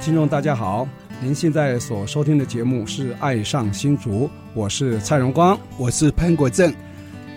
听众大家好，您现在所收听的节目是《爱上新竹》，我是蔡荣光，我是潘国正。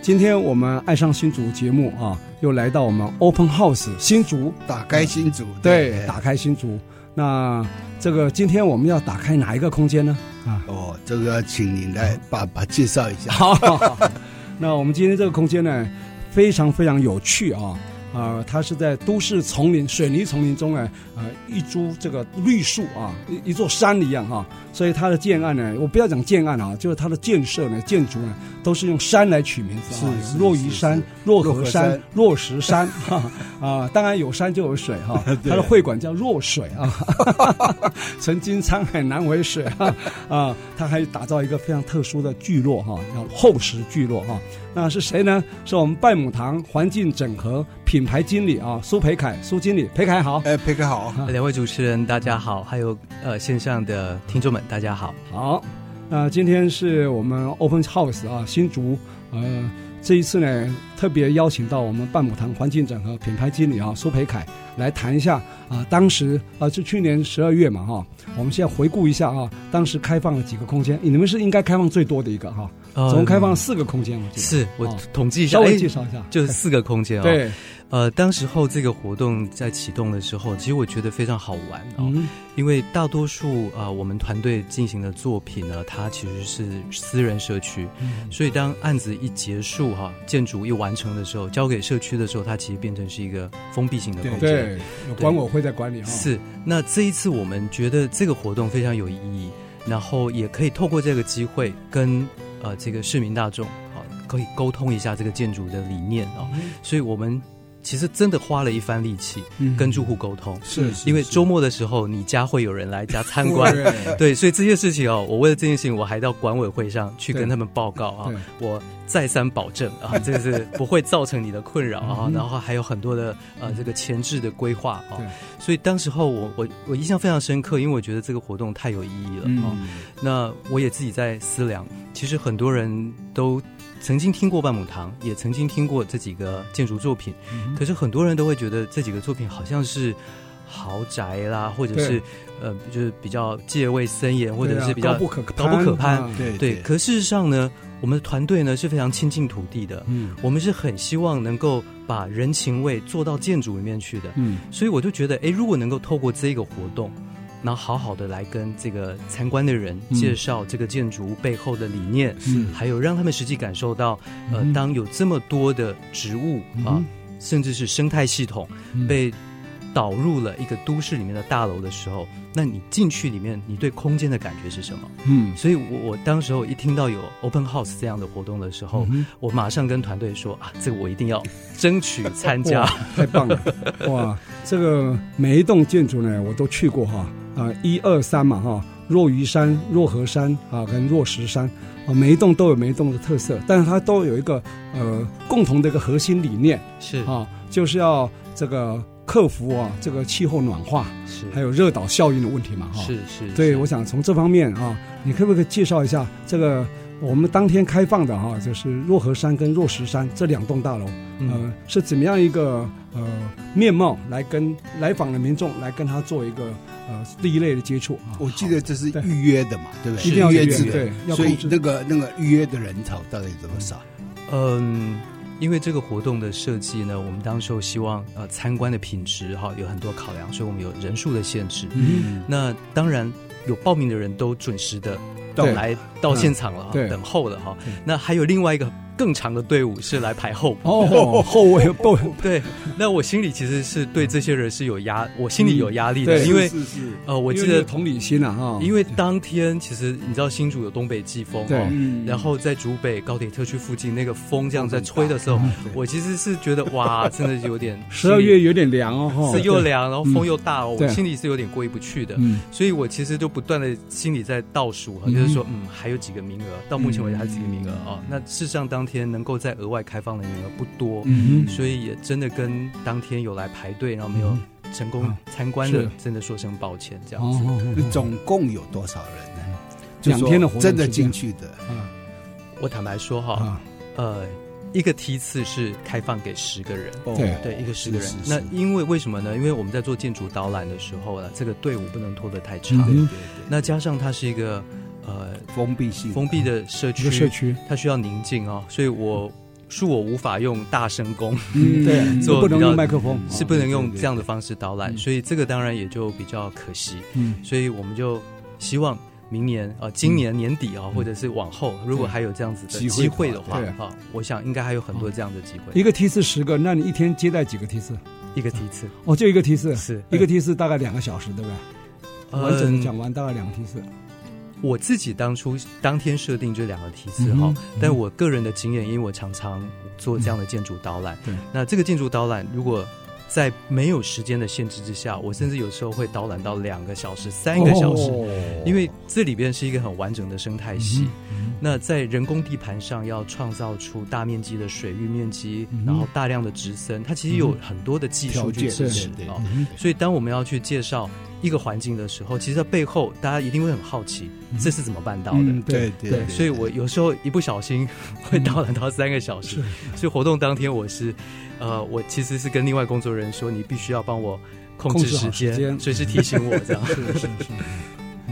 今天我们《爱上新竹》节目啊，又来到我们 Open House 新竹，打开新竹，对，对打开新竹。那这个今天我们要打开哪一个空间呢？啊，哦，这个要请您来爸爸介绍一下。好，好，好，那我们今天这个空间呢，非常非常有趣啊。啊、呃，它是在都市丛林、水泥丛林中呢，呃，一株这个绿树啊，一一座山一样哈、啊，所以它的建案呢，我不要讲建案啊，就是它的建设呢，建筑呢，都是用山来取名字啊，落鱼山、落河山、落石山哈啊，当然有山就有水哈、啊，它的会馆叫弱水啊，曾经沧海难为水啊啊，它还打造一个非常特殊的聚落哈、啊，叫厚实聚落哈。啊那是谁呢？是我们拜母堂环境整合品牌经理啊，苏培凯，苏经理，培凯好。哎，培凯好。两位主持人大家好，还有呃线上的听众们大家好。好，那今天是我们 Open House 啊，新竹呃这一次呢特别邀请到我们半亩塘环境整合品牌经理啊苏培凯来谈一下啊，当时啊就去年十二月嘛哈，我们现在回顾一下啊，当时开放了几个空间，你们是应该开放最多的一个哈。总共开放四个空间，我记得是我统计一下，稍微介绍一下，就是四个空间啊。对，呃，当时候这个活动在启动的时候，其实我觉得非常好玩哦，嗯、因为大多数啊、呃，我们团队进行的作品呢，它其实是私人社区，嗯、所以当案子一结束哈，建筑一完成的时候，交给社区的时候，它其实变成是一个封闭性的空间，对，有管委会在管理哈。是，那这一次我们觉得这个活动非常有意义，然后也可以透过这个机会跟。呃，这个市民大众啊，可以沟通一下这个建筑的理念啊，嗯、所以我们其实真的花了一番力气跟住户沟通，是、嗯，因为周末的时候你家会有人来家参观，对，所以这件事情哦，我为了这件事情，我还到管委会上去跟他们报告啊，我再三保证啊，这个是不会造成你的困扰啊，然后还有很多的呃这个前置的规划啊，所以当时候我我我印象非常深刻，因为我觉得这个活动太有意义了啊，嗯、那我也自己在思量。其实很多人都曾经听过半亩堂，也曾经听过这几个建筑作品，嗯、可是很多人都会觉得这几个作品好像是豪宅啦，或者是呃，就是比较戒备森严，或者是比较高不可高不可攀。对对，对。可事实上呢，我们的团队呢是非常亲近土地的，嗯，我们是很希望能够把人情味做到建筑里面去的，嗯，所以我就觉得，哎，如果能够透过这个活动。然后好好的来跟这个参观的人介绍这个建筑背后的理念，嗯，还有让他们实际感受到，呃，当有这么多的植物啊，甚至是生态系统被导入了一个都市里面的大楼的时候，那你进去里面，你对空间的感觉是什么？嗯，所以我我当时候一听到有 Open House 这样的活动的时候，我马上跟团队说啊，这个我一定要争取参加，太棒了！哇，这个每一栋建筑呢，我都去过哈。啊，一二三嘛，哈，若鱼山、若河山啊，跟若石山啊，每一栋都有每一栋的特色，但是它都有一个呃共同的一个核心理念，是啊，就是要这个克服啊这个气候暖化，是还有热岛效应的问题嘛，哈，是是，所以我想从这方面啊，你可不可以介绍一下这个？我们当天开放的哈，就是若河山跟若石山这两栋大楼，呃，是怎么样一个呃面貌来跟来访的民众来跟他做一个呃第一类的接触？我记得这是预约的嘛，对不对？一定要预约，对，所以那个那个预约的人潮到底有多少？嗯，因为这个活动的设计呢，我们当时候希望呃参观的品质哈有很多考量，所以我们有人数的限制。嗯，那当然有报名的人都准时的。到来到现场了，等候了哈。那还有另外一个更长的队伍是来排候补哦，后卫 不对。那我心里其实是对这些人是有压，我心里有压力的，因为是是呃，我记得同理心啊哈，因为当天其实你知道新竹有东北季风对，然后在竹北高铁特区附近那个风这样在吹的时候，我其实是觉得哇，真的有点十二月有点凉哦，是又凉，然后风又大哦，我心里是有点过意不去的，所以我其实就不断的心里在倒数哈，就是说嗯，还有几个名额，到目前为止还有几个名额啊，那事实上当天能够再额外开放的名额不多，嗯所以也真的跟当天有来排队然后没有成功参观的，真的说声抱歉，这样子。总共有多少人呢？两天的活动真的进去的，我坦白说哈，呃，一个梯次是开放给十个人，对。对，一个十个人。那因为为什么呢？因为我们在做建筑导览的时候呢，这个队伍不能拖得太长，对对对。那加上它是一个呃封闭性封闭的社区，社区。它需要宁静啊，所以我恕我无法用大声公，嗯，对，做不能用麦克风，是不能用这样的方式导览，所以这个当然也就比较可惜，嗯，所以我们就希望。明年啊，今年年底啊，或者是往后，如果还有这样子的机会的话，哈，我想应该还有很多这样的机会。一个梯次十个，那你一天接待几个梯次？一个梯次。哦，就一个梯次，是一个梯次大概两个小时，对不对？完整讲完大概两个梯次。我自己当初当天设定这两个梯次哈，但我个人的经验，因为我常常做这样的建筑导览，对，那这个建筑导览如果。在没有时间的限制之下，我甚至有时候会导览到两个小时、三个小时，因为这里边是一个很完整的生态系。那在人工地盘上要创造出大面积的水域面积，然后大量的植森，它其实有很多的技术去支持的。所以当我们要去介绍一个环境的时候，其实它背后大家一定会很好奇，这是怎么办到的？对对。所以我有时候一不小心会到了到三个小时。所以活动当天我是。呃，我其实是跟另外工作人员说，你必须要帮我控制时间，随时提醒我这样。是 是是。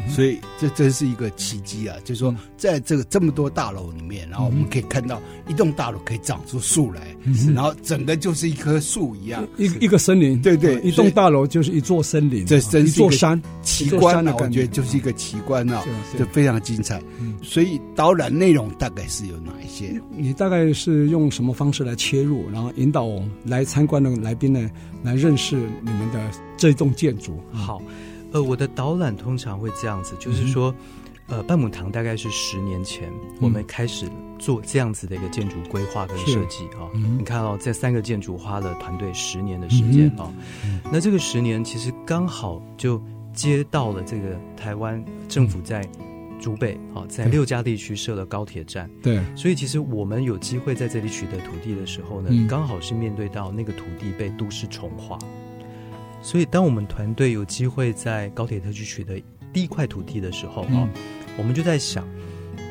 所以这真是一个奇迹啊！就是说，在这个这么多大楼里面，然后我们可以看到一栋大楼可以长出树来，然后整个就是一棵树一样，一一个森林。对对，一栋大楼就是一座森林，这真是一座山奇观啊！感觉得就是一个奇观啊，就非常精彩。所以导览内容大概是有哪一些？你大概是用什么方式来切入，然后引导来参观的来宾呢，来认识你们的这栋建筑？好。呃，我的导览通常会这样子，就是说，呃，半亩堂大概是十年前我们开始做这样子的一个建筑规划跟设计啊。你看哦，这三个建筑花了团队十年的时间啊。那这个十年其实刚好就接到了这个台湾政府在竹北啊，在六家地区设了高铁站。对，所以其实我们有机会在这里取得土地的时候呢，刚好是面对到那个土地被都市重划。所以，当我们团队有机会在高铁特区取得第一块土地的时候啊，嗯、我们就在想，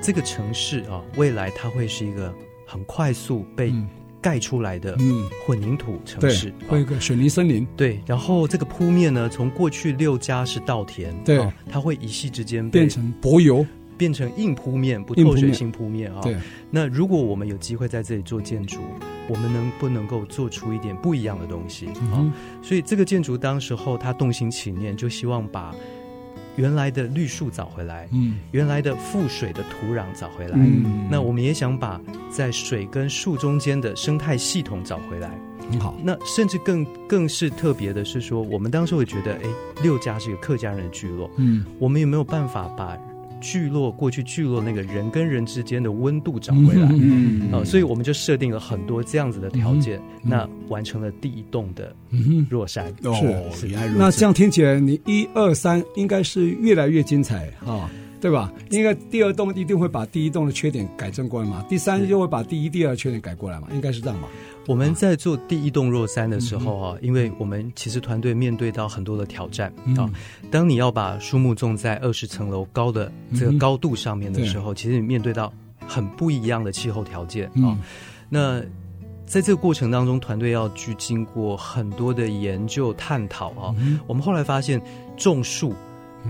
这个城市啊，未来它会是一个很快速被盖出来的混凝土城市，会有一个水泥森林。对，然后这个铺面呢，从过去六家是稻田，对、啊，它会一夕之间变成柏油。变成硬铺面，不透水性铺面啊。对。那如果我们有机会在这里做建筑，我们能不能够做出一点不一样的东西啊？所以这个建筑当时候他动心起念，就希望把原来的绿树找回来，嗯，原来的覆水的土壤找回来。嗯。那我们也想把在水跟树中间的生态系统找回来。很好。那甚至更更是特别的是说，我们当时会觉得，哎，六家是一个客家人的聚落，嗯，我们有没有办法把聚落过去，聚落那个人跟人之间的温度找回来，嗯，嗯、呃，所以我们就设定了很多这样子的条件，嗯、那完成了第一栋的若山，嗯、是是。那这样听起来，你一二三应该是越来越精彩哈。哦对吧？应该第二栋一定会把第一栋的缺点改正过来嘛，第三就会把第一、第二缺点改过来嘛，应该是这样吧？我们在做第一栋若山的时候啊，因为我们其实团队面对到很多的挑战啊。当你要把树木种在二十层楼高的这个高度上面的时候，其实你面对到很不一样的气候条件啊。那在这个过程当中，团队要去经过很多的研究探讨啊。我们后来发现种树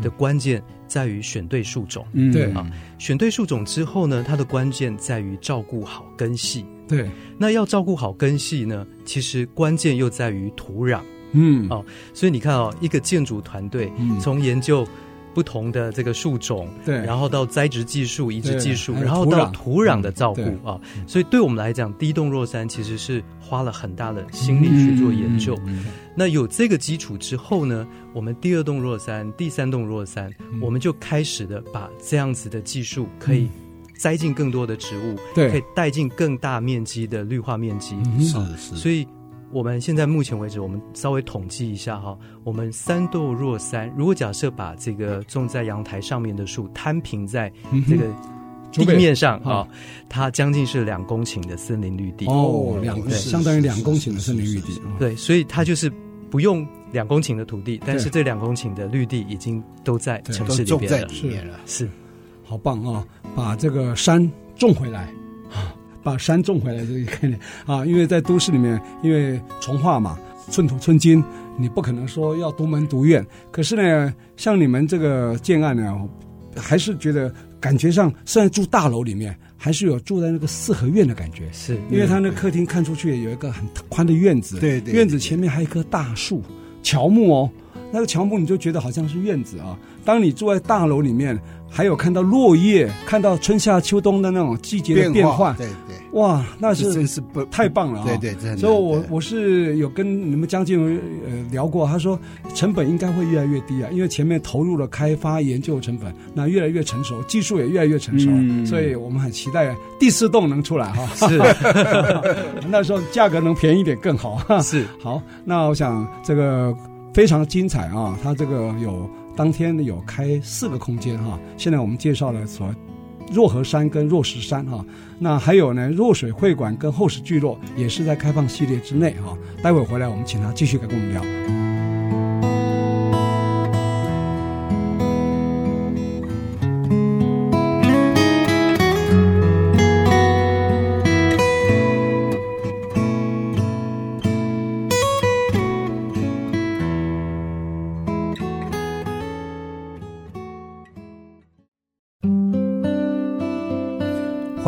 的关键。在于选对树种，嗯，对。啊，选对树种之后呢，它的关键在于照顾好根系。对，那要照顾好根系呢，其实关键又在于土壤，嗯，哦，所以你看哦，一个建筑团队从研究不不同的这个树种，对，然后到栽植技术、移植技术，然后到土壤。的照顾啊，所以对我们来讲，第一栋若山其实是花了很大的心力去做研究。那有这个基础之后呢，我们第二栋若山、第三栋若山，我们就开始的把这样子的技术可以栽进更多的植物，对，可以带进更大面积的绿化面积，是是，所以。我们现在目前为止，我们稍微统计一下哈，我们三栋若三，如果假设把这个种在阳台上面的树摊平在这个地面上啊，它将近是两公顷的森林绿地。哦，两相当于两公顷的森林绿地，对，所以它就是不用两公顷的土地，但是这两公顷的绿地已经都在城市里边了，是，是，好棒啊，把这个山种回来。把山种回来这个概念啊，因为在都市里面，因为从化嘛，寸土寸金，你不可能说要独门独院。可是呢，像你们这个建案呢，还是觉得感觉上，虽然住大楼里面，还是有住在那个四合院的感觉。是，因为他那客厅看出去有一个很宽的院子，对对，院子前面还有一棵大树，乔木哦，那个乔木你就觉得好像是院子啊。当你住在大楼里面。还有看到落叶，看到春夏秋冬的那种季节的变化，对对，哇，那是真是不太棒了啊！对对，真的。所以我我是有跟你们江建文呃聊过，他说成本应该会越来越低啊，因为前面投入了开发研究成本，那越来越成熟，技术也越来越成熟，所以我们很期待第四栋能出来哈。是，那时候价格能便宜一点更好。是，好，那我想这个非常精彩啊，它这个有。当天有开四个空间哈，现在我们介绍了所若河山跟若石山哈，那还有呢若水会馆跟后石聚落也是在开放系列之内哈，待会回来我们请他继续来跟我们聊。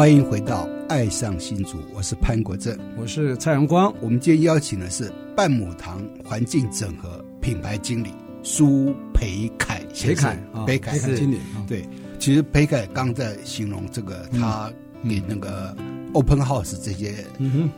欢迎回到《爱上新竹》，我是潘国正，我是蔡阳光。我们今天邀请的是半亩堂环境整合品牌经理苏培凯先生，培凯，培凯经理。对，其实培凯刚在形容这个，他给那个 Open House 这些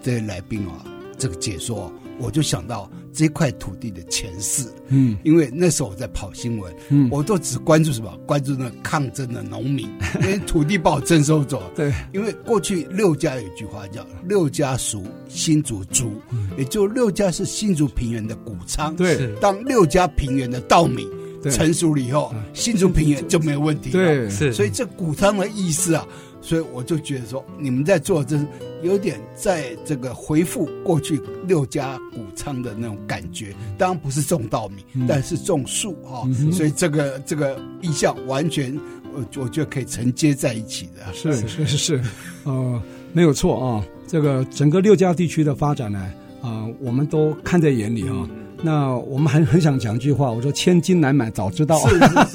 这些来宾啊，这个解说。我就想到这块土地的前世，嗯，因为那时候我在跑新闻，嗯，我都只关注什么？关注那抗争的农民，因为土地把我征收走。对，因为过去六家有一句话叫“六家熟，新竹足”，也就六家是新竹平原的谷仓。对，当六家平原的稻米成熟了以后，新竹平原就没有问题了。对，是，所以这谷仓的意思啊。所以我就觉得说，你们在做这是有点在这个回复过去六家谷仓的那种感觉。当然不是种稻米，嗯、但是种树哈。哦嗯、所以这个这个意象完全，我我觉得可以承接在一起的。是是是是，呃，没有错啊。这个整个六家地区的发展呢，啊、呃，我们都看在眼里啊。嗯那我们还很想讲一句话，我说千金难买早知道，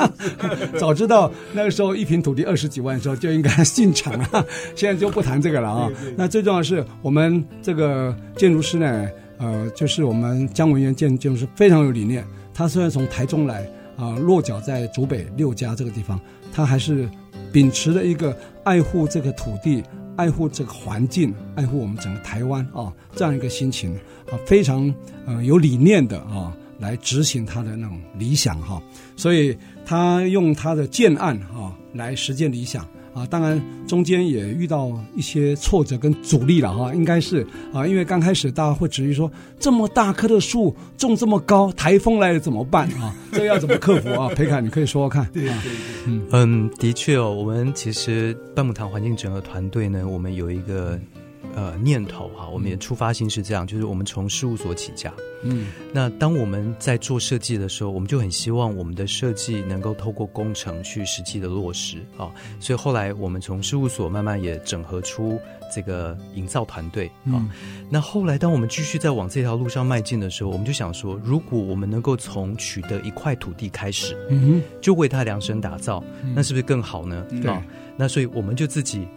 早知道那个时候一平土地二十几万的时候就应该进场了，现在就不谈这个了啊。对对对，那最重要的是我们这个建筑师呢，呃，就是我们姜文元建建筑师非常有理念。他虽然从台中来啊，呃，落脚在竹北六家这个地方，他还是秉持了一个爱护这个土地。爱护这个环境，爱护我们整个台湾啊，这样一个心情啊，非常呃有理念的啊，来执行他的那种理想哈，所以他用他的建案啊来实践理想。啊，当然中间也遇到一些挫折跟阻力了哈，应该是啊，因为刚开始大家会质疑说，这么大棵的树种这么高，台风来了怎么办啊？这个要怎么克服啊？培凯，你可以说说看。对对对，嗯嗯，的确哦，我们其实半亩堂环境整合团队呢，我们有一个。呃，念头哈，我们也出发心是这样，就是我们从事务所起家，嗯，那当我们在做设计的时候，我们就很希望我们的设计能够透过工程去实际的落实啊，所以后来我们从事务所慢慢也整合出这个营造团队啊。嗯、那后来当我们继续在往这条路上迈进的时候，我们就想说，如果我们能够从取得一块土地开始，嗯哼，就为它量身打造，那是不是更好呢？啊、嗯，那所以我们就自己。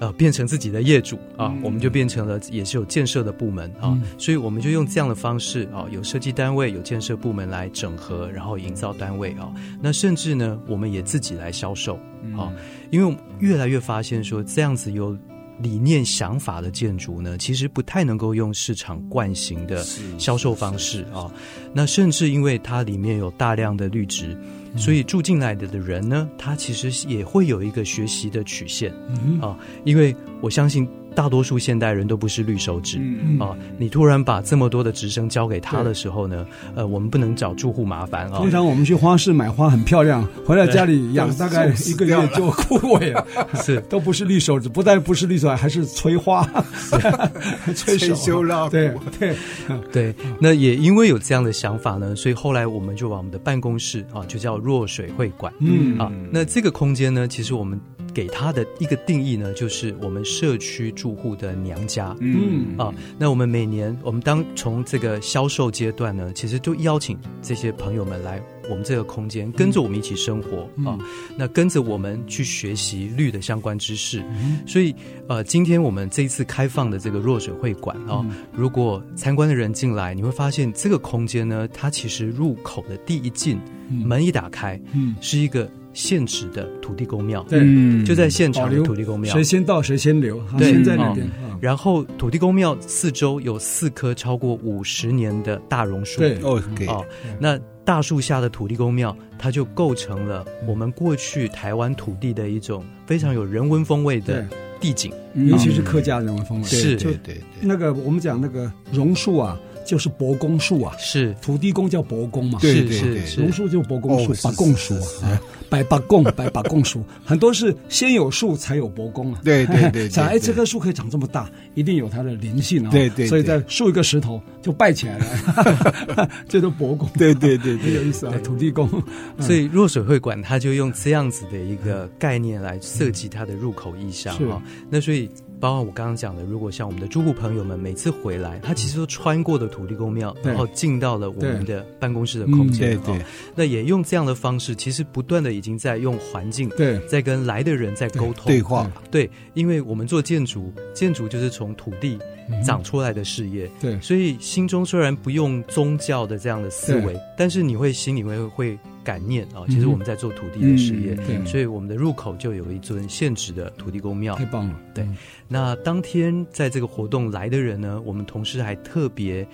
呃变成自己的业主啊，我们就变成了也是有建设的部门啊，所以我们就用这样的方式啊，有设计单位、有建设部门来整合，然后营造单位啊，那甚至呢，我们也自己来销售啊，因为越来越发现说这样子有。理念想法的建筑呢，其实不太能够用市场惯行的销售方式啊。那甚至因为它里面有大量的绿植，所以住进来的的人呢，他其实也会有一个学习的曲线啊。因为我相信。大多数现代人都不是绿手指、嗯、啊！你突然把这么多的植生交给他的时候呢，呃，我们不能找住户麻烦啊。通常我们去花市买花很漂亮，回来家里养大概一个月就枯萎了，是都不是绿手指，不但不是绿手指，还是催花、催修了。对对 对，那也因为有这样的想法呢，所以后来我们就把我们的办公室啊，就叫弱水会馆。嗯啊，那这个空间呢，其实我们。给他的一个定义呢，就是我们社区住户的娘家。嗯啊，那我们每年，我们当从这个销售阶段呢，其实都邀请这些朋友们来我们这个空间，跟着我们一起生活、嗯、啊。那跟着我们去学习绿的相关知识。嗯、所以呃，今天我们这一次开放的这个弱水会馆啊，嗯、如果参观的人进来，你会发现这个空间呢，它其实入口的第一进，嗯、门一打开，嗯，是一个。现址的土地公庙，对，就在现场的土地公庙，谁先到谁先留，对，先在那边。然后土地公庙四周有四棵超过五十年的大榕树，对，哦，那大树下的土地公庙，它就构成了我们过去台湾土地的一种非常有人文风味的地景，尤其是客家人文风味。是，对对对，那个我们讲那个榕树啊。就是伯公树啊，是。土地公叫伯公嘛，是是是，榕树就伯公树，伯公树啊，百伯公，百伯公树，很多是先有树才有伯公啊，对对对，想哎这棵树可以长这么大，一定有它的灵性啊，对对，所以再竖一个石头就拜起来了，这都伯公，对对对，很有意思啊，土地公，所以若水会馆它就用这样子的一个概念来设计它的入口意象啊，那所以。包括我刚刚讲的，如果像我们的住户朋友们每次回来，他其实都穿过的土地公庙，然后进到了我们的办公室的空间，对对。那也用这样的方式，其实不断的已经在用环境，对，在跟来的人在沟通。对话，对，因为我们做建筑，建筑就是从土地长出来的事业，对，所以心中虽然不用宗教的这样的思维，但是你会心里会会。感念啊，其实我们在做土地的事业，对，所以我们的入口就有一尊现址的土地公庙，太棒了。对，那当天在这个活动来的人呢，我们同事还特别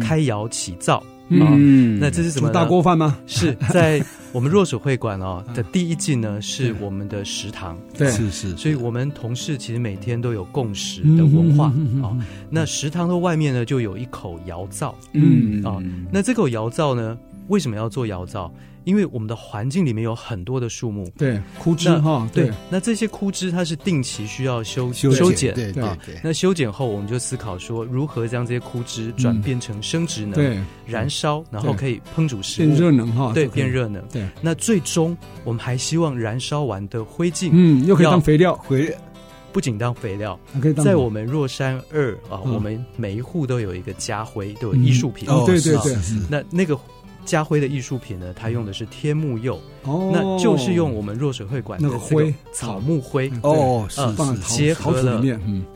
开窑起灶啊。那这是什么？大锅饭吗？是 在我们若水会馆哦的第一季呢，是我们的食堂。对，是是。所以我们同事其实每天都有共食的文化啊。那食堂的外面呢，就有一口窑灶。嗯啊，那这口窑灶呢，为什么要做窑灶？因为我们的环境里面有很多的树木，对枯枝哈，对，那这些枯枝它是定期需要修修修剪，对对。那修剪后，我们就思考说，如何将这些枯枝转变成生殖能，对，燃烧，然后可以烹煮食物，变热能哈，对，变热能。对，那最终我们还希望燃烧完的灰烬，嗯，又可以当肥料，回不仅当肥料，在我们若山二啊，我们每一户都有一个家徽，都有艺术品，哦，对对对，那那个。家辉的艺术品呢，它用的是天目釉，哦，那就是用我们若水会馆的那个灰。草木灰哦，是结合了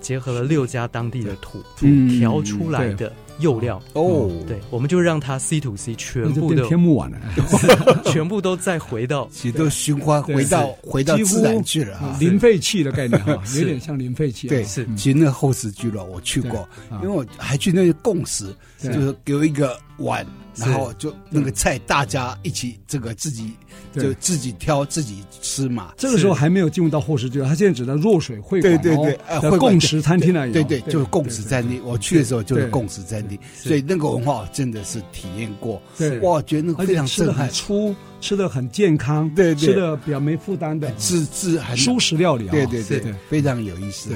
结合了六家当地的土土调出来的釉料。哦，对，我们就让它 C to C 全部的天目碗了，全部都再回到其实都循环回到回到自然去了，零废弃的概念哈，有点像零废弃，对，是。其实那个后石居了我去过，因为我还去那个共识，就是给我一个碗。然后就那个菜，大家一起这个自己就自己挑自己吃嘛。这个时候还没有进入到后食聚落，他现在只能弱水会馆，对对对，呃，共识餐厅那里，对对，就是共识餐厅。我去的时候就是共识餐厅，所以那个文化真的是体验过。对，哇，觉得那个非常吃的很粗，吃的很健康，对对，吃的比较没负担的，自自很舒适料理啊，对对对，非常有意思。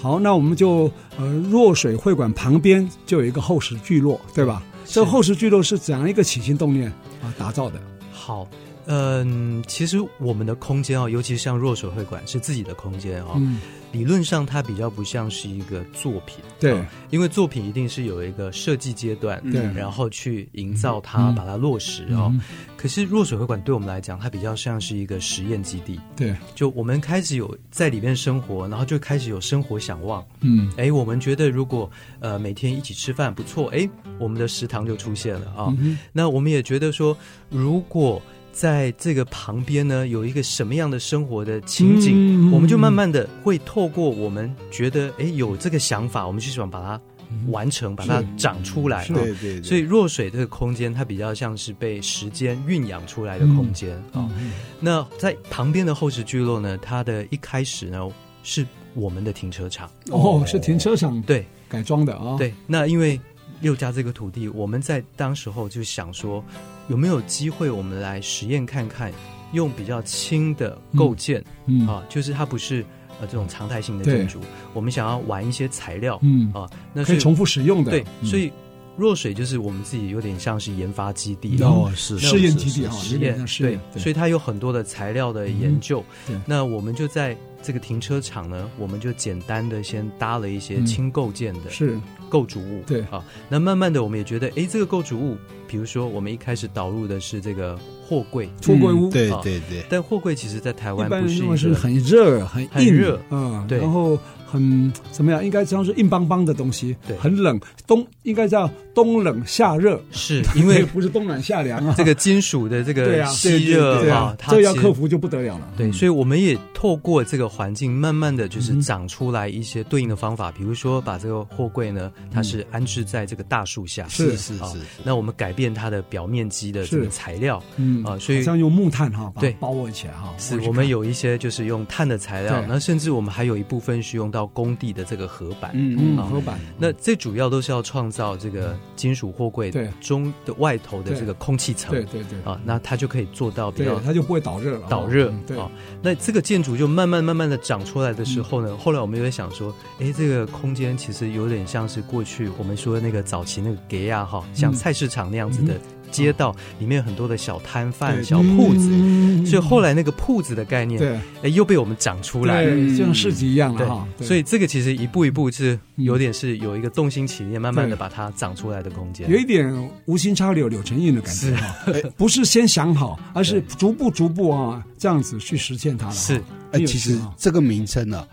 好，那我们就呃弱水会馆旁边就有一个后食聚落，对吧？这个后世聚落是怎样一个起心动念啊打造的？好，嗯，其实我们的空间哦，尤其像弱水会馆是自己的空间哦。嗯。理论上，它比较不像是一个作品，对、哦，因为作品一定是有一个设计阶段，对，然后去营造它，嗯、把它落实哦。嗯、可是弱水会馆对我们来讲，它比较像是一个实验基地，对，就我们开始有在里面生活，然后就开始有生活想望，嗯，哎，我们觉得如果呃每天一起吃饭不错，哎，我们的食堂就出现了啊、哦。嗯。那我们也觉得说，如果在这个旁边呢，有一个什么样的生活的情景，嗯、我们就慢慢的会透过我们觉得哎有这个想法，我们就想把它完成，嗯、把它长出来。对对。所以弱水这个空间，它比较像是被时间酝酿出来的空间啊、嗯嗯。那在旁边的厚实聚落呢，它的一开始呢是我们的停车场。哦，是停车场对改装的啊。对，那因为六家这个土地，我们在当时候就想说。有没有机会我们来实验看看，用比较轻的构建，嗯，啊，就是它不是呃这种常态性的建筑，我们想要玩一些材料，嗯。啊，那可以重复使用的，对，所以弱水就是我们自己有点像是研发基地。哦，是试验基地啊，实验对，所以它有很多的材料的研究，那我们就在这个停车场呢，我们就简单的先搭了一些轻构件的，是。构筑物对啊，那慢慢的我们也觉得，哎，这个构筑物，比如说我们一开始导入的是这个货柜，货柜屋，对对对。但货柜其实在台湾不是一个是很热、很硬很热，嗯，对，然后。很怎么样？应该这样说，硬邦邦的东西，对，很冷。冬应该叫冬冷夏热，是 因为不是冬暖夏凉啊。这个金属的这个吸热啊，这要克服就不得了了。对，所以我们也透过这个环境，慢慢的就是长出来一些对应的方法。比如说，把这个货柜呢，它是安置在这个大树下，是是是。那我们改变它的表面积的这个材料，嗯啊，所以像用木炭哈，对，包围起来哈。是我们有一些就是用碳的材料，那甚至我们还有一部分是用到工地的这个。个合板，嗯嗯，合板，那最主要都是要创造这个金属货柜对。中的外头的这个空气层，对对对。啊，那它就可以做到比较，它就不会导热了，导热，对啊，那这个建筑就慢慢慢慢的长出来的时候呢，后来我们又在想说，哎，这个空间其实有点像是过去我们说的那个早期那个给亚哈，像菜市场那样子的。街道里面有很多的小摊贩、小铺子，嗯，所以后来那个铺子的概念，对，哎，又被我们长出来。了，就像市集一样了哈。所以这个其实一步一步是有点是有一个动心起念，慢慢的把它长出来的空间，有一点无心插柳柳成荫的感觉哈。不是先想好，而是逐步逐步啊这样子去实现它了。是，哎，其实这个名称呢，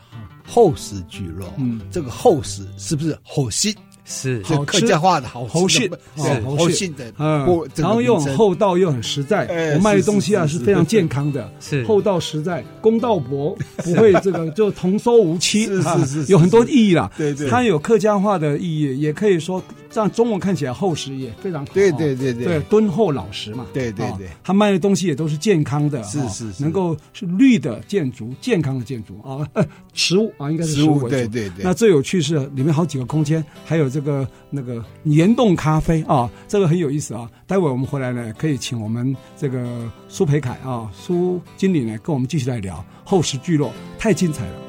厚实聚落，嗯，这个厚实是不是厚实？是，好客家话的好厚实，是厚信。的，嗯，然后又很厚道又很实在，我卖的东西啊是非常健康的，是。厚道实在，公道薄，不会这个就童叟无欺，是是是，有很多意义啦，对对，它有客家话的意义，也可以说让中文看起来厚实也非常好，对对对对，敦厚老实嘛，对对对，他卖的东西也都是健康的，是是是，能够是绿的建筑，健康的建筑啊，呃，食物啊应该是食物为主，对对对，那最有趣是里面好几个空间，还有这个那个。岩洞咖啡啊，这个很有意思啊！待会我们回来呢，可以请我们这个苏培凯啊，苏经理呢，跟我们继续来聊后世聚落，太精彩了。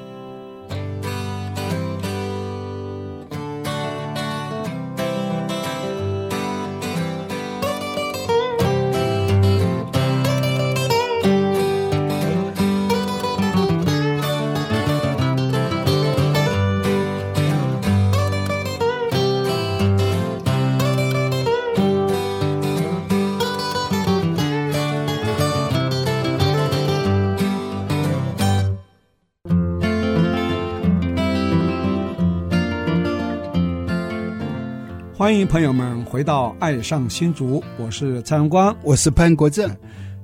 迎朋友们回到《爱上新竹》，我是蔡荣光，我是潘国正。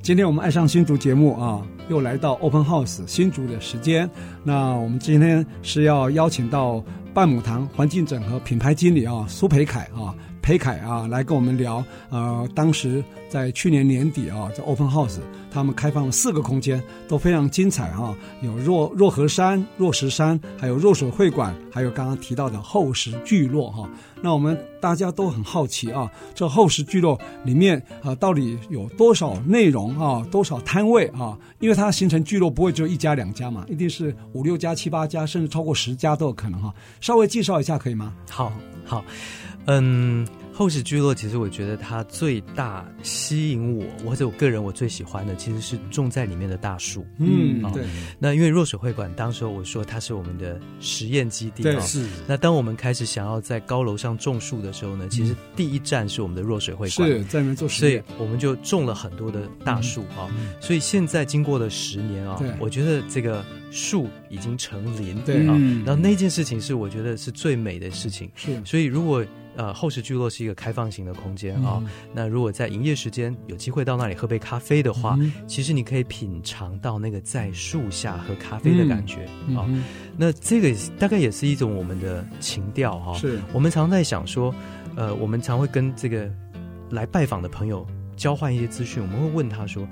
今天我们《爱上新竹》节目啊，又来到 Open House 新竹的时间。那我们今天是要邀请到半亩堂环境整合品牌经理啊，苏培凯啊。裴凯啊，来跟我们聊。呃，当时在去年年底啊，在 Open House，他们开放了四个空间，都非常精彩、啊。有若若河山、若石山，还有若水会馆，还有刚刚提到的厚实聚落哈、那我们大家都很好奇啊，这厚实聚落里面啊，到底有多少内容啊，多少摊位啊？因为它形成聚落不会只有一家两家嘛，一定是五六家、七八家，甚至超过十家都有可能哈、稍微介绍一下可以吗？好，好。嗯，厚实聚落，其实我觉得它最大吸引我，或者我个人我最喜欢的，其实是种在里面的大树。嗯，对。那因为弱水会馆，当时我说它是我们的实验基地。对，是。那当我们开始想要在高楼上种树的时候呢，其实第一站是我们的弱水会馆，是在里面做实验，所以我们就种了很多的大树啊。所以现在经过了十年啊，我觉得这个树已经成林。对啊。然后那件事情是我觉得是最美的事情。是。所以如果呃，厚实聚落是一个开放型的空间啊。那如果在营业时间有机会到那里喝杯咖啡的话，嗯、其实你可以品尝到那个在树下喝咖啡的感觉啊、嗯哦。那这个大概也是一种我们的情调哈、哦。是我们常在想说，呃，我们常会跟这个来拜访的朋友交换一些资讯。我们会问他说：“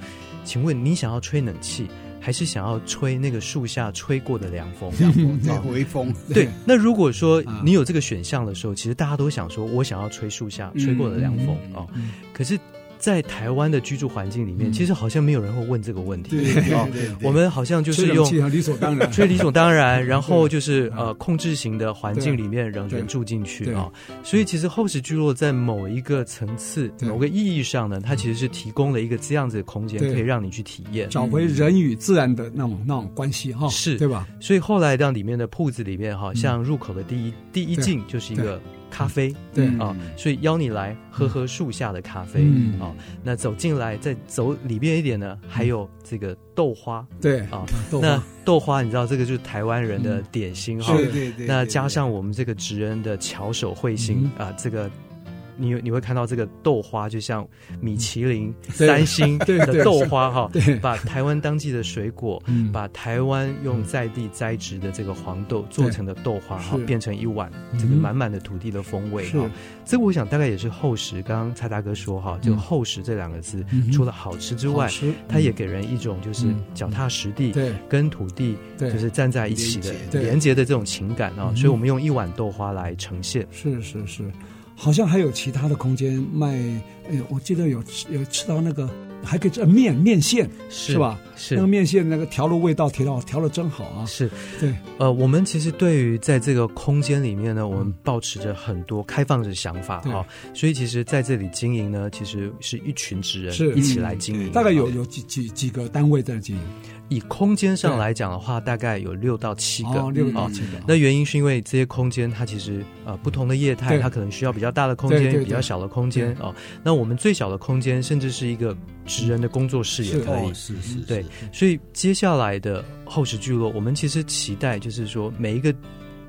请问你想要吹冷气？”还是想要吹那个树下吹过的凉风，凉风 在回风。对，那如果说你有这个选项的时候，其实大家都想说，我想要吹树下吹过的凉风啊。可是。在台湾的居住环境里面，其实好像没有人会问这个问题。对我们好像就是用理所当然，吹理所当然，然后就是呃控制型的环境里面让人住进去啊。所以其实厚实聚落在某一个层次、某个意义上呢，它其实是提供了一个这样子的空间，可以让你去体验，找回人与自然的那种那种关系哈，是。对吧？所以后来让里面的铺子里面哈，像入口的第一第一进就是一个。咖啡，对。啊，所以邀你来喝喝树下的咖啡，嗯。啊，那走进来再走里边一点呢，还有这个豆花，对。啊，那豆花你知道这个就是台湾人的点心哈，对对对，那加上我们这个职人的巧手绘心啊，这个。你你会看到这个豆花，就像米其林 三星的豆花哈，把台湾当季的水果，把台湾用在地栽植的这个黄豆做成的豆花哈，变成一碗这个满满的土地的风味哈。这个我想大概也是厚实。刚刚蔡大哥说哈，就厚实这两个字，除了好吃之外，它也给人一种就是脚踏实地，跟土地就是站在一起的连接的这种情感啊。所以我们用一碗豆花来呈现。是是是。好像还有其他的空间卖，哎，我记得有吃有吃到那个，还可以吃面面线，是，是吧？是那个面线那个调的味道调到调的真好啊！是对，呃，我们其实对于在这个空间里面呢，我们保持着很多开放的想法哈，所以其实在这里经营呢，其实是一群职人是一起来经营，大概有有几几几个单位在经营。以空间上来讲的话，大概有六到七个。哦，六到七个。那原因是因为这些空间它其实呃不同的业态，它可能需要比较大的空间，比较小的空间哦。那我们最小的空间，甚至是一个职人的工作室也可以。是是。对，所以接下来的厚实聚落，我们其实期待就是说每一个。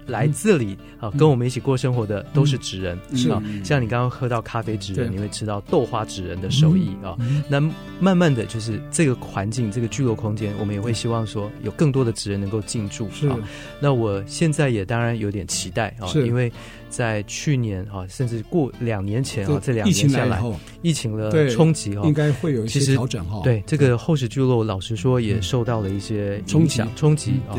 来这里啊，跟我们一起过生活的都是纸人啊。像你刚刚喝到咖啡纸人，你会吃到豆花纸人的手艺啊。那慢慢的就是这个环境，这个聚落空间，我们也会希望说有更多的纸人能够进驻啊。那我现在也当然有点期待啊，因为在去年啊，甚至过两年前啊，这两年下来，疫情的冲击啊，应该会有一些调整哈。对这个厚实聚落，老实说也受到了一些影响冲击啊。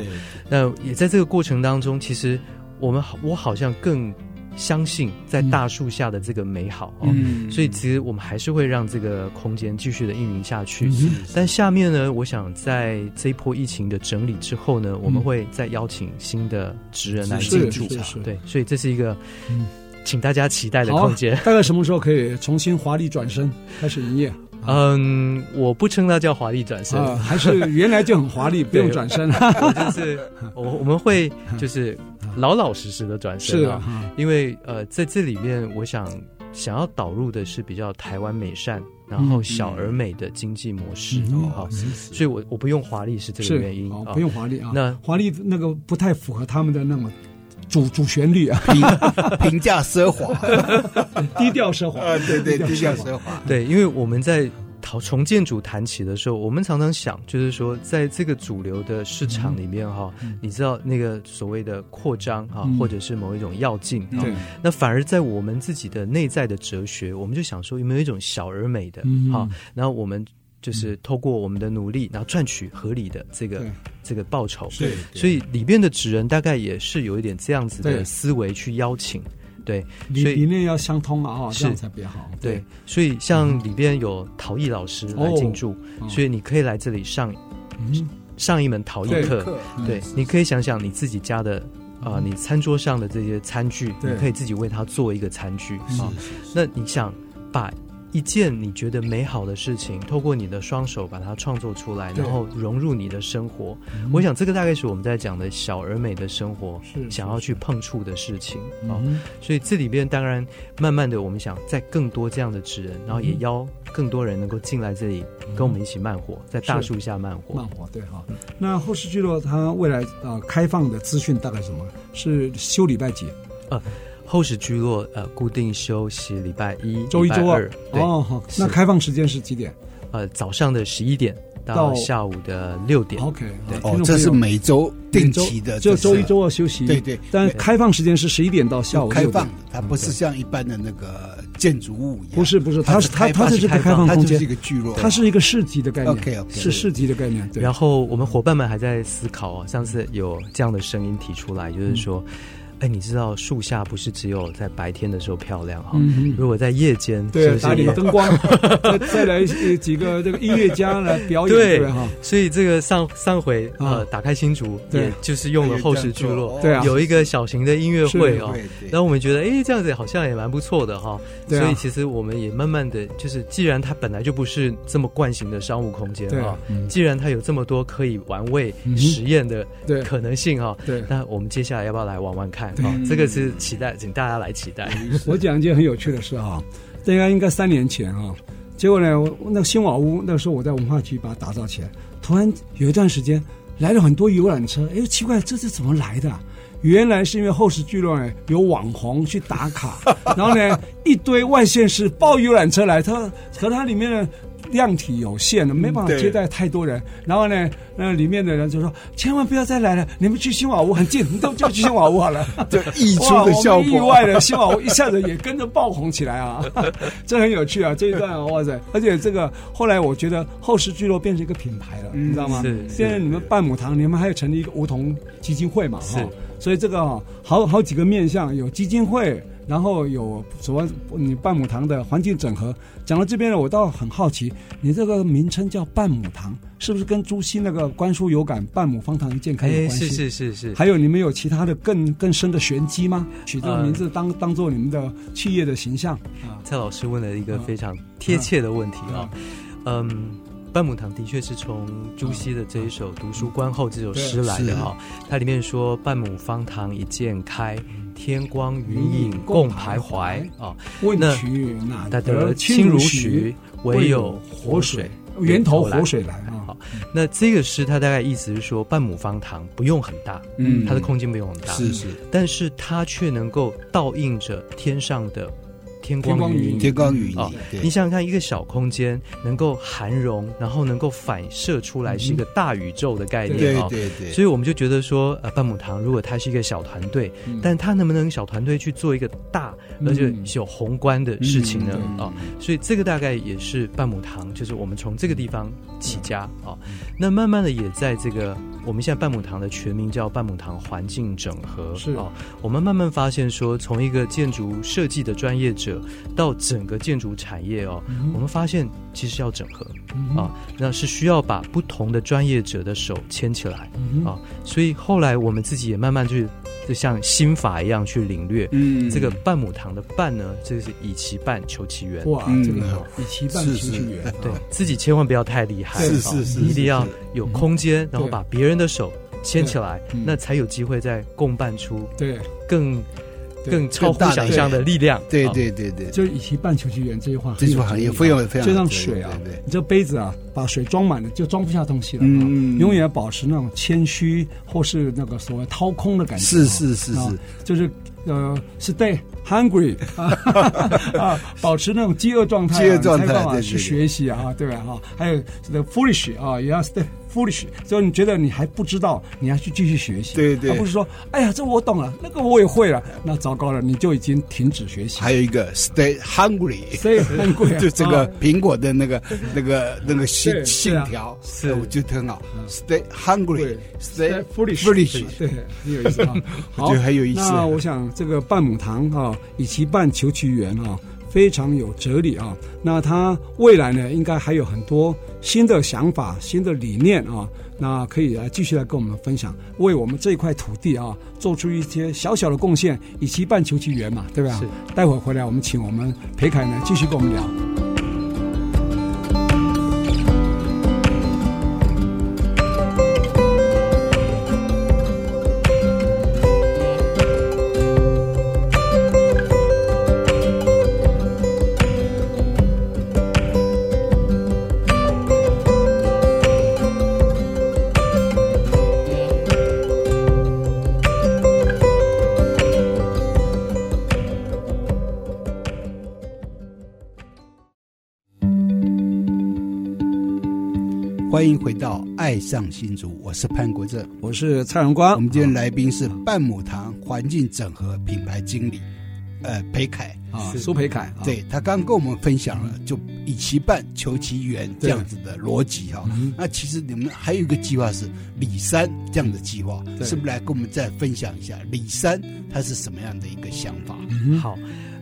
那也在这个过程当中，其实。我们好，我好像更相信在大树下的这个美好哦，嗯、所以其实我们还是会让这个空间继续的运营下去。嗯、但下面呢，我想在这一波疫情的整理之后呢，嗯、我们会再邀请新的职人来进驻。对，所以这是一个，嗯、请大家期待的空间。大概什么时候可以重新华丽转身 开始营业？嗯，我不称它叫华丽转身，啊，还是原来就很华丽，不用转身。就是我我们会 就是老老实实的转身啊，因为呃在这里面，我想想要导入的是比较台湾美善，然后小而美的经济模式啊，所以我我不用华丽是这个原因，不用华丽啊。那华丽那个不太符合他们的那么。主主旋律啊，平平价奢华，低调奢华。啊，对对，低调奢华。对，因为我们在讨从建筑谈起的时候，我们常常想，就是说，在这个主流的市场里面哈，你知道那个所谓的扩张哈，或者是某一种要进啊，那反而在我们自己的内在的哲学，我们就想说，有没有一种小而美的哈，然后我们。就是透过我们的努力，然后赚取合理的这个对这个报酬。对，所以里边的纸人大概也是有一点这样子的思维去邀请。对，理念要相通啊，这样才比较好。对，所以像里边有陶艺老师来进驻，所以你可以来这里上上一门陶艺课。对，你可以想想你自己家的啊、呃，你餐桌上的这些餐具，你可以自己为他做一个餐具啊。那你想把。一件你觉得美好的事情，透过你的双手把它创作出来，然后融入你的生活。我想这个大概是我们在讲的小而美的生活，想要去碰触的事情啊。所以这里边当然慢慢的，我们想在更多这样的职人，然后也邀更多人能够进来这里跟我们一起慢活，在大树下慢活。慢活对哈。那后世聚落它未来啊开放的资讯大概什么？是休礼拜几？呃。厚实聚落呃，固定休息礼拜一、周一、周二。哦，好，那开放时间是几点？呃，早上的十一点到下午的六点。OK，对，哦，这是每周定期的，就周一、周二休息。对对，但开放时间是十一点到下午六点。开放的，它不是像一般的那个建筑物一样。不是不是，它是它它是这个开放空间，是一个聚落，它是一个市集的概念。OK OK，是市集的概念。然后我们伙伴们还在思考啊，上次有这样的声音提出来，就是说。哎，你知道树下不是只有在白天的时候漂亮哈？如果在夜间，对，打点灯光，再来几个这个音乐家来表演，对哈。所以这个上上回呃，打开新竹，对，就是用了厚实聚落，对啊，有一个小型的音乐会哦。然后我们觉得，哎，这样子好像也蛮不错的哈。所以其实我们也慢慢的就是，既然它本来就不是这么惯行的商务空间哈，既然它有这么多可以玩味实验的可能性哈，对，那我们接下来要不要来玩玩看？对，这个是期待，请大家来期待。我讲一件很有趣的事哈，这应该应该三年前啊，结果呢，那个新瓦屋那时候我在文化局把它打造起来，突然有一段时间来了很多游览车，哎，奇怪，这是怎么来的？原来是因为厚实聚落呢有网红去打卡，然后呢一堆外县市包游览车来，它和它里面的。量体有限的，没办法接待太多人。然后呢，那里面的人就说：“千万不要再来了，你们去新瓦屋很近，你都叫去新瓦屋好了。”对，溢出的效果，意外的新瓦屋一下子也跟着爆红起来啊！这很有趣啊，这一段啊，哇塞！而且这个后来我觉得厚实聚落变成一个品牌了，你知道吗？是。现在你们半亩堂，你们还有成立一个梧桐基金会嘛？哈。所以这个哈，好好几个面向，有基金会。然后有什么？你半亩塘的环境整合，讲到这边呢，我倒很好奇，你这个名称叫半亩塘，是不是跟朱熹那个观书有感，半亩方塘一鉴开有关系？是是是是。还有你们有其他的更更深的玄机吗？取这个名字当、呃、当做你们的企业的形象？啊，蔡老师问了一个非常贴切的问题啊。嗯，半亩堂的确是从朱熹的这一首《读书观后》这首诗来的哈。它里面说：“半亩方塘一鉴开。”天光云影共徘徊啊！问渠哪得清如许？唯有活水源头活水来啊！好，那这个诗它大概意思是说，半亩方塘不用很大，嗯，它的空间不用很大，是是，但是它却能够倒映着天上的。天光云影，天光云影啊！你想想看，一个小空间能够涵容，然后能够反射出来，是一个大宇宙的概念啊！对对对，所以我们就觉得说，呃，半亩堂如果它是一个小团队，但它能不能小团队去做一个大而且有宏观的事情呢？啊，所以这个大概也是半亩堂，就是我们从这个地方起家啊，那慢慢的也在这个。我们现在半亩堂的全名叫半亩堂环境整合，是啊，我们慢慢发现说，从一个建筑设计的专业者到整个建筑产业哦，我们发现其实要整合啊，那是需要把不同的专业者的手牵起来啊，所以后来我们自己也慢慢去。就像心法一样去领略，嗯，这个半亩堂的半呢，这个是以其半求其圆，哇，这个好，以其半求其圆，对自己千万不要太厉害，是是是，一定要有空间，然后把别人的手牵起来，那才有机会再共办出对。更。更超乎想象的力量，对对对对，就是以其半球其圆这句话，这句话也非常非常，就像水啊，你这杯子啊，把水装满了就装不下东西了，嗯，永远要保持那种谦虚或是那个所谓掏空的感觉，是是是是，就是呃，stay hungry 啊，保持那种饥饿状态，饥饿状态，去学习啊，对吧？哈，还有这个 foolish 啊，也要 stay。foolish，所以你觉得你还不知道，你要去继续学习，对对，而不是说，哎呀，这我懂了，那个我也会了，那糟糕了，你就已经停止学习。还有一个 stay hungry，stay hungry，就这个苹果的那个那个那个信信条，是。我觉得很好，stay hungry，stay foolish，对，很有意思啊，好，就很有意思。那我想这个半亩堂哈，以其半求其圆哈。非常有哲理啊。那他未来呢，应该还有很多新的想法、新的理念啊。那可以来继续来跟我们分享，为我们这块土地啊，做出一些小小的贡献，以其半求其圆嘛，对吧？是。待会儿回来，我们请我们裴凯呢继续跟我们聊。欢迎回到《爱上新竹》，我是潘国正，我是蔡荣光。我们今天来宾是半亩堂环境整合品牌经理，呃，裴凯啊，苏裴凯。对，他刚刚跟我们分享了，就以其半求其圆这样子的逻辑哈。那其实你们还有一个计划是李三这样的计划，是不是来跟我们再分享一下李三他是什么样的一个想法？好，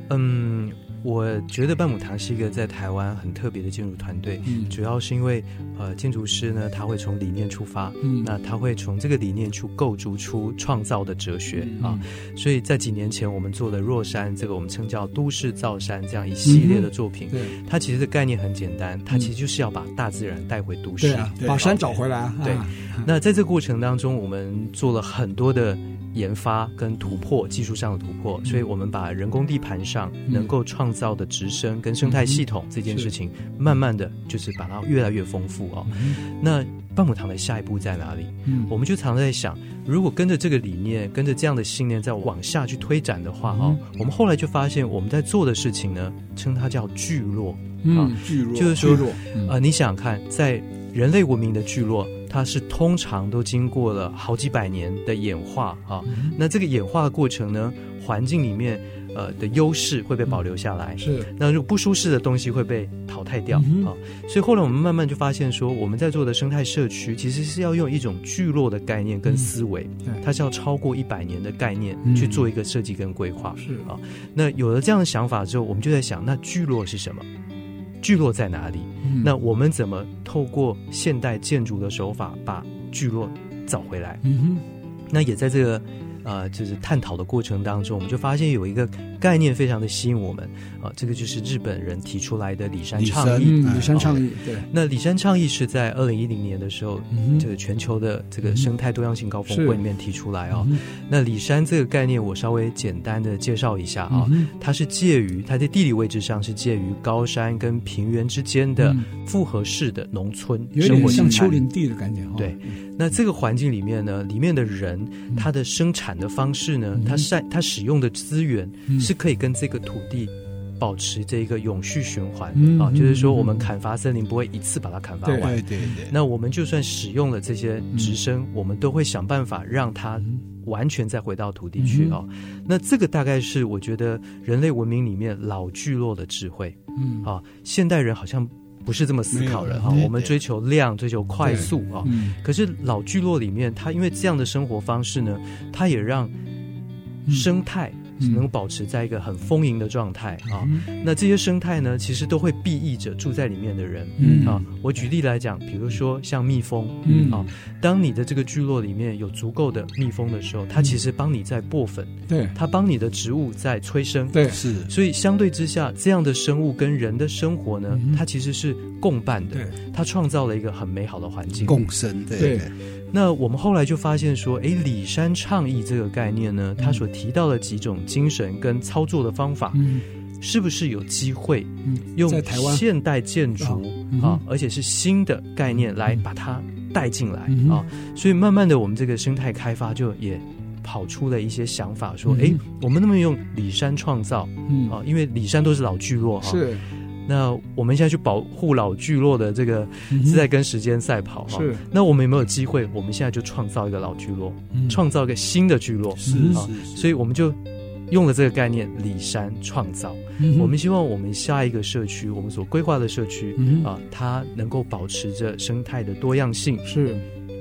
嗯。我觉得半亩堂是一个在台湾很特别的建筑团队，嗯，主要是因为呃，建筑师呢，他会从理念出发，嗯，那他会从这个理念去构筑出创造的哲学，嗯，啊，所以在几年前我们做的若山，这个我们称叫都市造山这样一系列的作品，它其实的概念很简单，它其实就是要把大自然带回都市，把山找回来，对，啊，那在这个过程当中，我们做了很多的。研发跟突破，技术上的突破，所以我们把人工地盘上能够创造的植生跟生态系统这件事情，慢慢的就是把它越来越丰富哦。那半亩堂的下一步在哪里？嗯我们就常在想，如果跟着这个理念，跟着这样的信念再往下去推展的话，哈，我们后来就发现我们在做的事情呢，称它叫聚落啊，聚落就是说，啊，你想想看，在人类文明的聚落。它是通常都经过了好几百年的演化啊，嗯、那这个演化的过程呢，环境里面呃的优势会被保留下来，是那如果不舒适的东西会被淘汰掉、嗯、啊，所以后来我们慢慢就发现说，我们在做的生态社区其实是要用一种聚落的概念跟思维，嗯、它是要超过一百年的概念去做一个设计跟规划，是啊，那有了这样的想法之后，我们就在想，那聚落是什么？聚落在哪里？嗯、那我们怎么透过现代建筑的手法把聚落找回来？嗯哼，那也在这个。呃，就是探讨的过程当中，我们就发现有一个概念非常的吸引我们啊、呃，这个就是日本人提出来的里山倡议。里山，倡议，哦、对。那里山倡议是在二零一零年的时候，嗯、这个全球的这个生态多样性高峰会里面提出来哦。嗯、那里山这个概念，我稍微简单的介绍一下啊，嗯、它是介于它在地理位置上是介于高山跟平原之间的复合式的农村生活，有点像丘陵地的感觉。对。那这个环境里面呢，里面的人他的生产的方式呢，嗯、他善他使用的资源是可以跟这个土地保持这一个永续循环、嗯、啊，就是说我们砍伐森林不会一次把它砍伐完，对对对。那我们就算使用了这些植生，嗯、我们都会想办法让它完全再回到土地去啊。嗯、那这个大概是我觉得人类文明里面老聚落的智慧，嗯。啊，现代人好像。不是这么思考的哈，我们追求量，追求快速啊。可是老聚落里面，它因为这样的生活方式呢，它也让生态。能保持在一个很丰盈的状态啊，那这些生态呢，其实都会裨益着住在里面的人。啊。我举例来讲，比如说像蜜蜂啊，当你的这个聚落里面有足够的蜜蜂的时候，它其实帮你在播粉，对，它帮你的植物在催生，对，是。所以相对之下，这样的生物跟人的生活呢，它其实是共伴的，它创造了一个很美好的环境，共生，对。那我们后来就发现说，哎，李山倡议这个概念呢，他所提到的几种精神跟操作的方法，嗯、是不是有机会用现代建筑啊，而且是新的概念来把它带进来、嗯、啊？所以慢慢的，我们这个生态开发就也跑出了一些想法，说，诶，我们能不能用李山创造？嗯、啊，因为李山都是老聚落哈。是。那我们现在去保护老聚落的这个是在跟时间赛跑哈。是。那我们有没有机会？我们现在就创造一个老聚落，创造一个新的聚落。是啊。所以我们就用了这个概念，里山创造。我们希望我们下一个社区，我们所规划的社区啊，它能够保持着生态的多样性。是。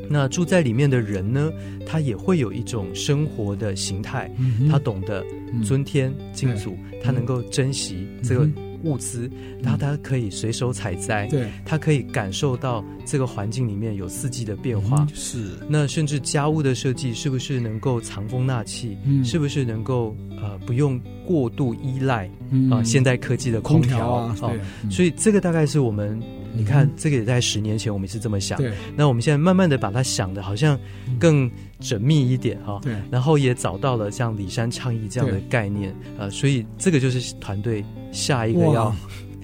那住在里面的人呢，他也会有一种生活的形态，嗯、他懂得尊天敬祖，嗯、他能够珍惜这个物资，然后他可以随手采摘，对，他可以感受到这个环境里面有四季的变化，嗯、是。那甚至家务的设计是不是能够藏风纳气？嗯，是不是能够呃不用过度依赖啊、现代科技的空调，啊？哦、嗯，所以这个大概是我们。你看，这个也在十年前，我们是这么想。对。那我们现在慢慢的把它想的，好像更缜密一点哈。对。然后也找到了像李山倡议这样的概念，呃，所以这个就是团队下一个要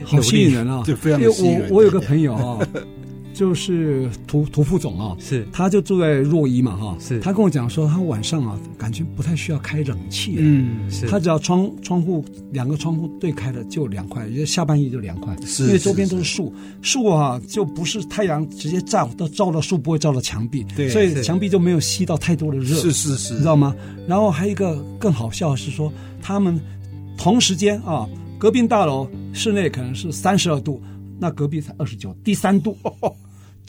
好吸引人啊，对，非常吸引人。我我有个朋友啊。就是涂涂副总啊，是，他就住在若一嘛，哈，是，他跟我讲说，他晚上啊，感觉不太需要开冷气，嗯，是，他只要窗窗户两个窗户对开了就凉快，因为下半夜就凉快，是，因为周边都是树，树啊就不是太阳直接照到照到树，不会照到墙壁，对，所以墙壁就没有吸到太多的热，是是是，你知道吗？然后还有一个更好笑的是说，他们同时间啊，隔壁大楼室内可能是三十二度，那隔壁才二十九，低三度。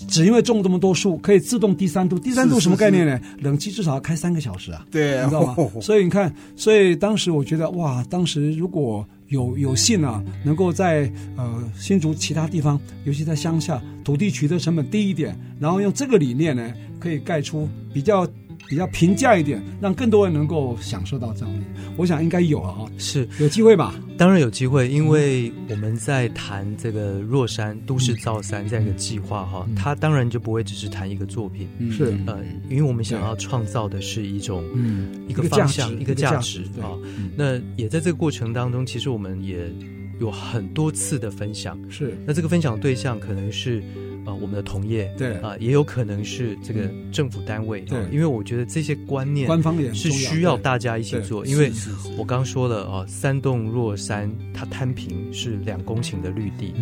只因为种这么多树，可以自动低三度。低三度什么概念呢？是是是冷气至少要开三个小时啊。对，你知道吗？哦、所以你看，所以当时我觉得哇，当时如果有有幸啊，能够在呃新竹其他地方，尤其在乡下，土地取得成本低一点，然后用这个理念呢，可以盖出比较。比较平价一点，让更多人能够享受到这样的，我想应该有啊，是。有机会吧？当然有机会，因为我们在谈这个若山都市造山这样一个计划哈，嗯、它当然就不会只是谈一个作品，是。呃，因为我们想要创造的是一种嗯一个方向一个价值啊，那也在这个过程当中，其实我们也有很多次的分享，是。那这个分享对象可能是。啊，我们的同业对啊，也有可能是这个政府单位对，因为我觉得这些观念官方也是需要大家一起做，因为我刚说了啊，三栋若山它摊平是两公顷的绿地，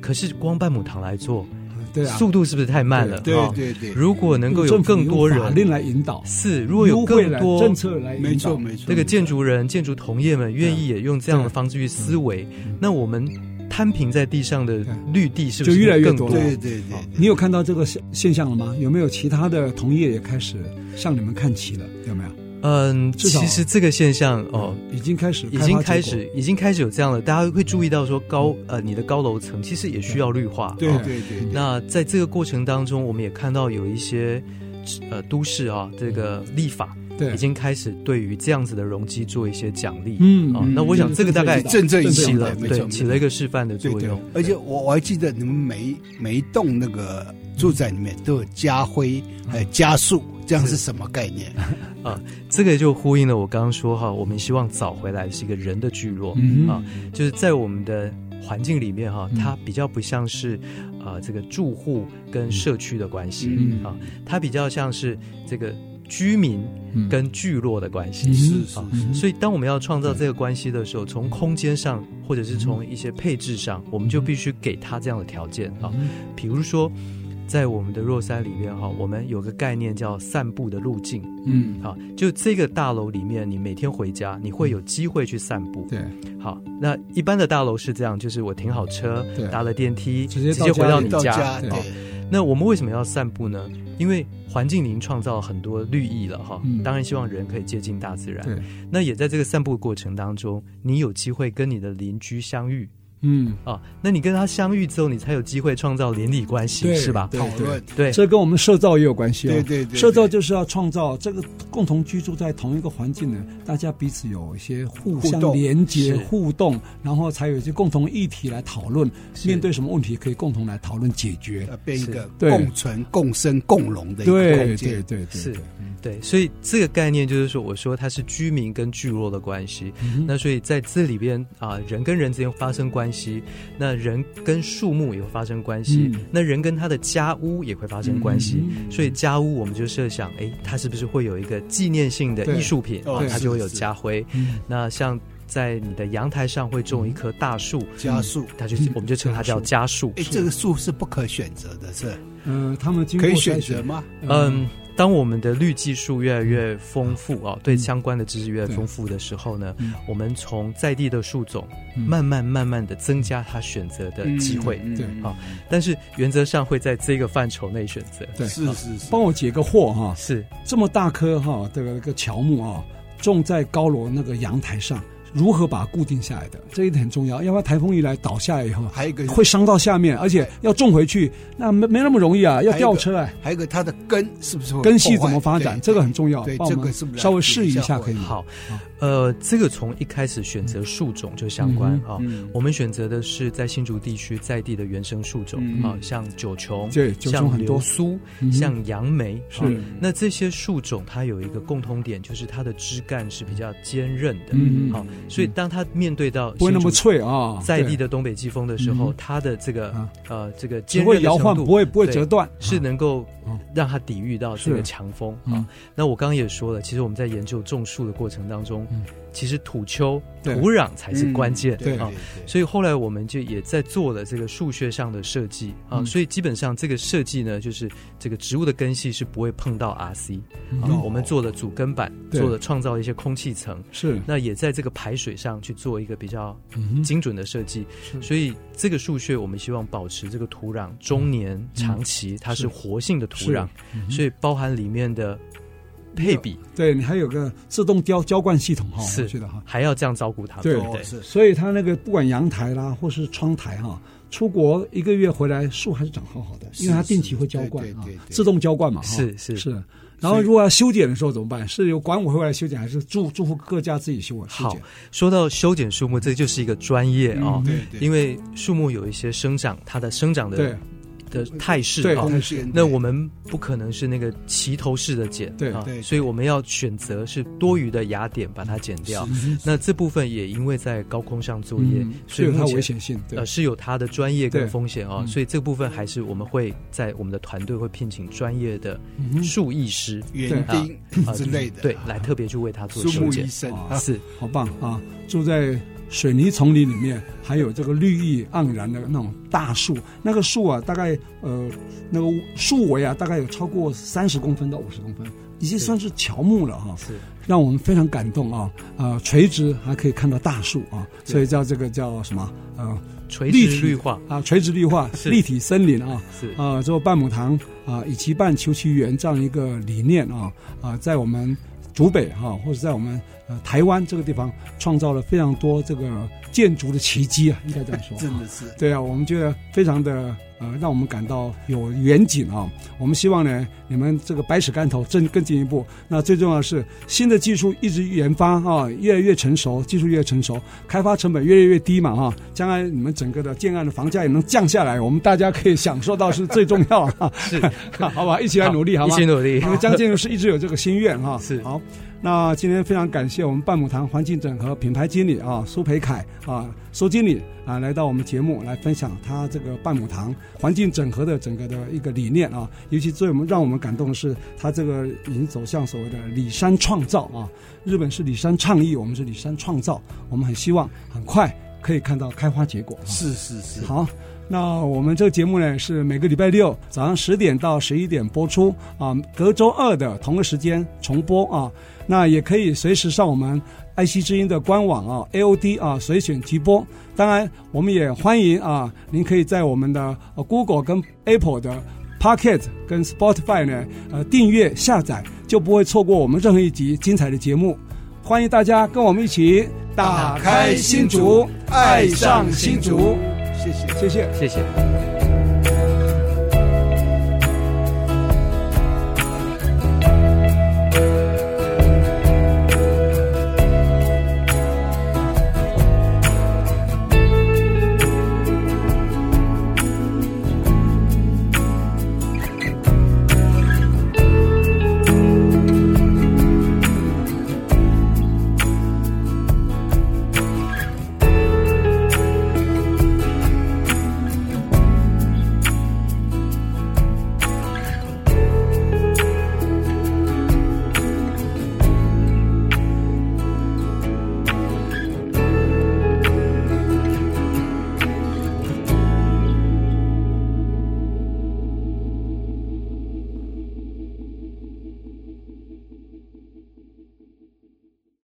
可是光半亩塘来做，对啊，速度是不是太慢了？对对对，如果能够有更多人法令来引导，是如果有更多政策来引导，没错没错，这个建筑人、建筑同业们愿意也用这样的方式去思维，那我们。摊平在地上的绿地是不是就越来越多？对对对，你有看到这个现现象了吗？有没有其他的同业也开始向你们看齐了？有没有？嗯，其实这个现象哦，已经开始，已经开始，已经开始有这样了。大家会注意到说高呃，你的高楼层其实也需要绿化。对对对。那在这个过程当中，我们也看到有一些呃都市啊，这个立法。对，已经开始对于这样子的容积做一些奖励，嗯啊，那我想这个大概正正起了，对，起了一个示范的作用。而且我我还记得你们每每一栋那个住宅里面都有家徽，还有家树，这样是什么概念？啊，这个就呼应了我刚刚说哈，我们希望找回来的是一个人的聚落啊，就是在我们的环境里面哈，它比较不像是啊这个住户跟社区的关系啊，它比较像是这个。居民跟聚落的关系。是啊，所以当我们要创造这个关系的时候，从空间上或者是从一些配置上，我们就必须给他这样的条件啊。比如说，在我们的若山里面哈，我们有个概念叫散步的路径，嗯，好，就这个大楼里面，你每天回家，你会有机会去散步。对，好，那一般的大楼是这样，就是我停好车，搭了电梯，直接直接回到你家。对，那我们为什么要散步呢？因为环境已经创造了很多绿意了哈，当然希望人可以接近大自然。那也在这个散步的过程当中，你有机会跟你的邻居相遇。嗯。啊，那你跟他相遇之后，你才有机会创造邻里关系，是吧？讨论对，这跟我们社造也有关系哦。对对对，社造就是要创造这个共同居住在同一个环境呢，大家彼此有一些互相连接、互动，然后才有一些共同议题来讨论，面对什么问题可以共同来讨论解决，变一个共存、共生、共荣的一个空间。对对对，是。对，所以这个概念就是说，我说它是居民跟聚落的关系。嗯、那所以在这里边啊，人跟人之间发生关系，那人跟树木也会发生关系，嗯、那人跟他的家屋也会发生关系。嗯、所以家屋我们就设想，哎，它是不是会有一个纪念性的艺术品啊？它就会有家徽。那像在你的阳台上会种一棵大树，家树，它就我们就称它叫家树。哎，这个树是不可选择的，是？嗯、呃，他们经过可以选择吗？嗯。当我们的绿技术越来越丰富啊，对相关的知识越来越丰富的时候呢，我们从在地的树种慢慢慢慢的增加它选择的机会，对啊，但是原则上会在这个范畴内选择。对，是是是，帮我解个惑哈，是。这么大棵哈，这个这个乔木啊，种在高楼那个阳台上。如何把它固定下来的，这一点很重要。要不然台风一来倒下来以后，还有一个会伤到下面，而且要种回去，那没没那么容易啊，要吊车哎。还有一个它的根是不是根系怎么发展，这个很重要。对，这个是不是稍微试一下可以吗？好，呃，这个从一开始选择树种就相关啊。我们选择的是在新竹地区在地的原生树种啊，像九芎，对，像流苏，像杨梅。是。那这些树种它有一个共通点，就是它的枝干是比较坚韧的。嗯，好。所以，当它面对到不会那么脆啊，在地的东北季风的时候，它的这个呃这个不会摇晃，不会不会折断，是能够让它抵御到这个强风啊。那我刚刚也说了，其实我们在研究种树的过程当中。其实土丘土壤才是关键，对啊，所以后来我们就也在做了这个数学上的设计啊，所以基本上这个设计呢，就是这个植物的根系是不会碰到 RC 啊，我们做了主根板，做了创造一些空气层，是。那也在这个排水上去做一个比较精准的设计，所以这个树穴我们希望保持这个土壤中年长期它是活性的土壤，所以包含里面的。配比，对你还有个自动浇浇灌系统哈，是的哈，还要这样照顾它，对对，所以它那个不管阳台啦，或是窗台哈，出国一个月回来树还是长好好的，因为它定期会浇灌啊，自动浇灌嘛，是是是。然后如果要修剪的时候怎么办？是由管委会来修剪，还是住住户各家自己修啊？好，说到修剪树木，这就是一个专业啊，对对，因为树木有一些生长，它的生长的。的态势啊，那我们不可能是那个齐头式的剪，对啊，所以我们要选择是多余的芽点把它剪掉。那这部分也因为在高空上作业，所以它危险性呃是有它的专业跟风险啊，所以这部分还是我们会在我们的团队会聘请专业的树艺师、园丁之类的，对，来特别去为他做修剪。是，好棒啊！住在。水泥丛林里面还有这个绿意盎然的那种大树，那个树啊，大概呃那个树围啊，大概有超过三十公分到五十公分，已经算是乔木了哈。是，让我们非常感动啊！呃，垂直还可以看到大树啊，所以叫这个叫什么？呃，垂直绿化啊，垂直绿化，立体森林啊。是啊，做半亩堂啊，以其半求其园这样一个理念啊啊，在我们。竹北哈，或者在我们呃台湾这个地方，创造了非常多这个建筑的奇迹啊，应该这样说。真的是。对啊，我们觉得非常的呃，让我们感到有远景啊。我们希望呢，你们这个百尺竿头更更进一步。那最重要的是，新的技术一直研发啊，越来越成熟，技术越成熟，开发成本越来越低嘛哈。将来你们整个的建案的房价也能降下来，我们大家可以享受到是最重要啊。是，好吧，一起来努力，好吗？一起努力。因为江建筑师一直有这个心愿哈。是。好。那今天非常感谢我们半亩堂环境整合品牌经理啊苏培凯啊苏经理啊来到我们节目来分享他这个半亩堂环境整合的整个的一个理念啊，尤其最我们让我们感动的是他这个已经走向所谓的里山创造啊，日本是里山倡议，我们是里山创造，我们很希望很快可以看到开花结果。是是是，好。那我们这个节目呢，是每个礼拜六早上十点到十一点播出啊，隔周二的同个时间重播啊。那也可以随时上我们爱惜之音的官网啊，AOD 啊随选即播。当然，我们也欢迎啊，您可以在我们的 Google 跟 Apple 的 Pocket 跟 Spotify 呢呃订阅下载，就不会错过我们任何一集精彩的节目。欢迎大家跟我们一起打开新竹，爱上新竹。谢谢，谢谢，谢谢。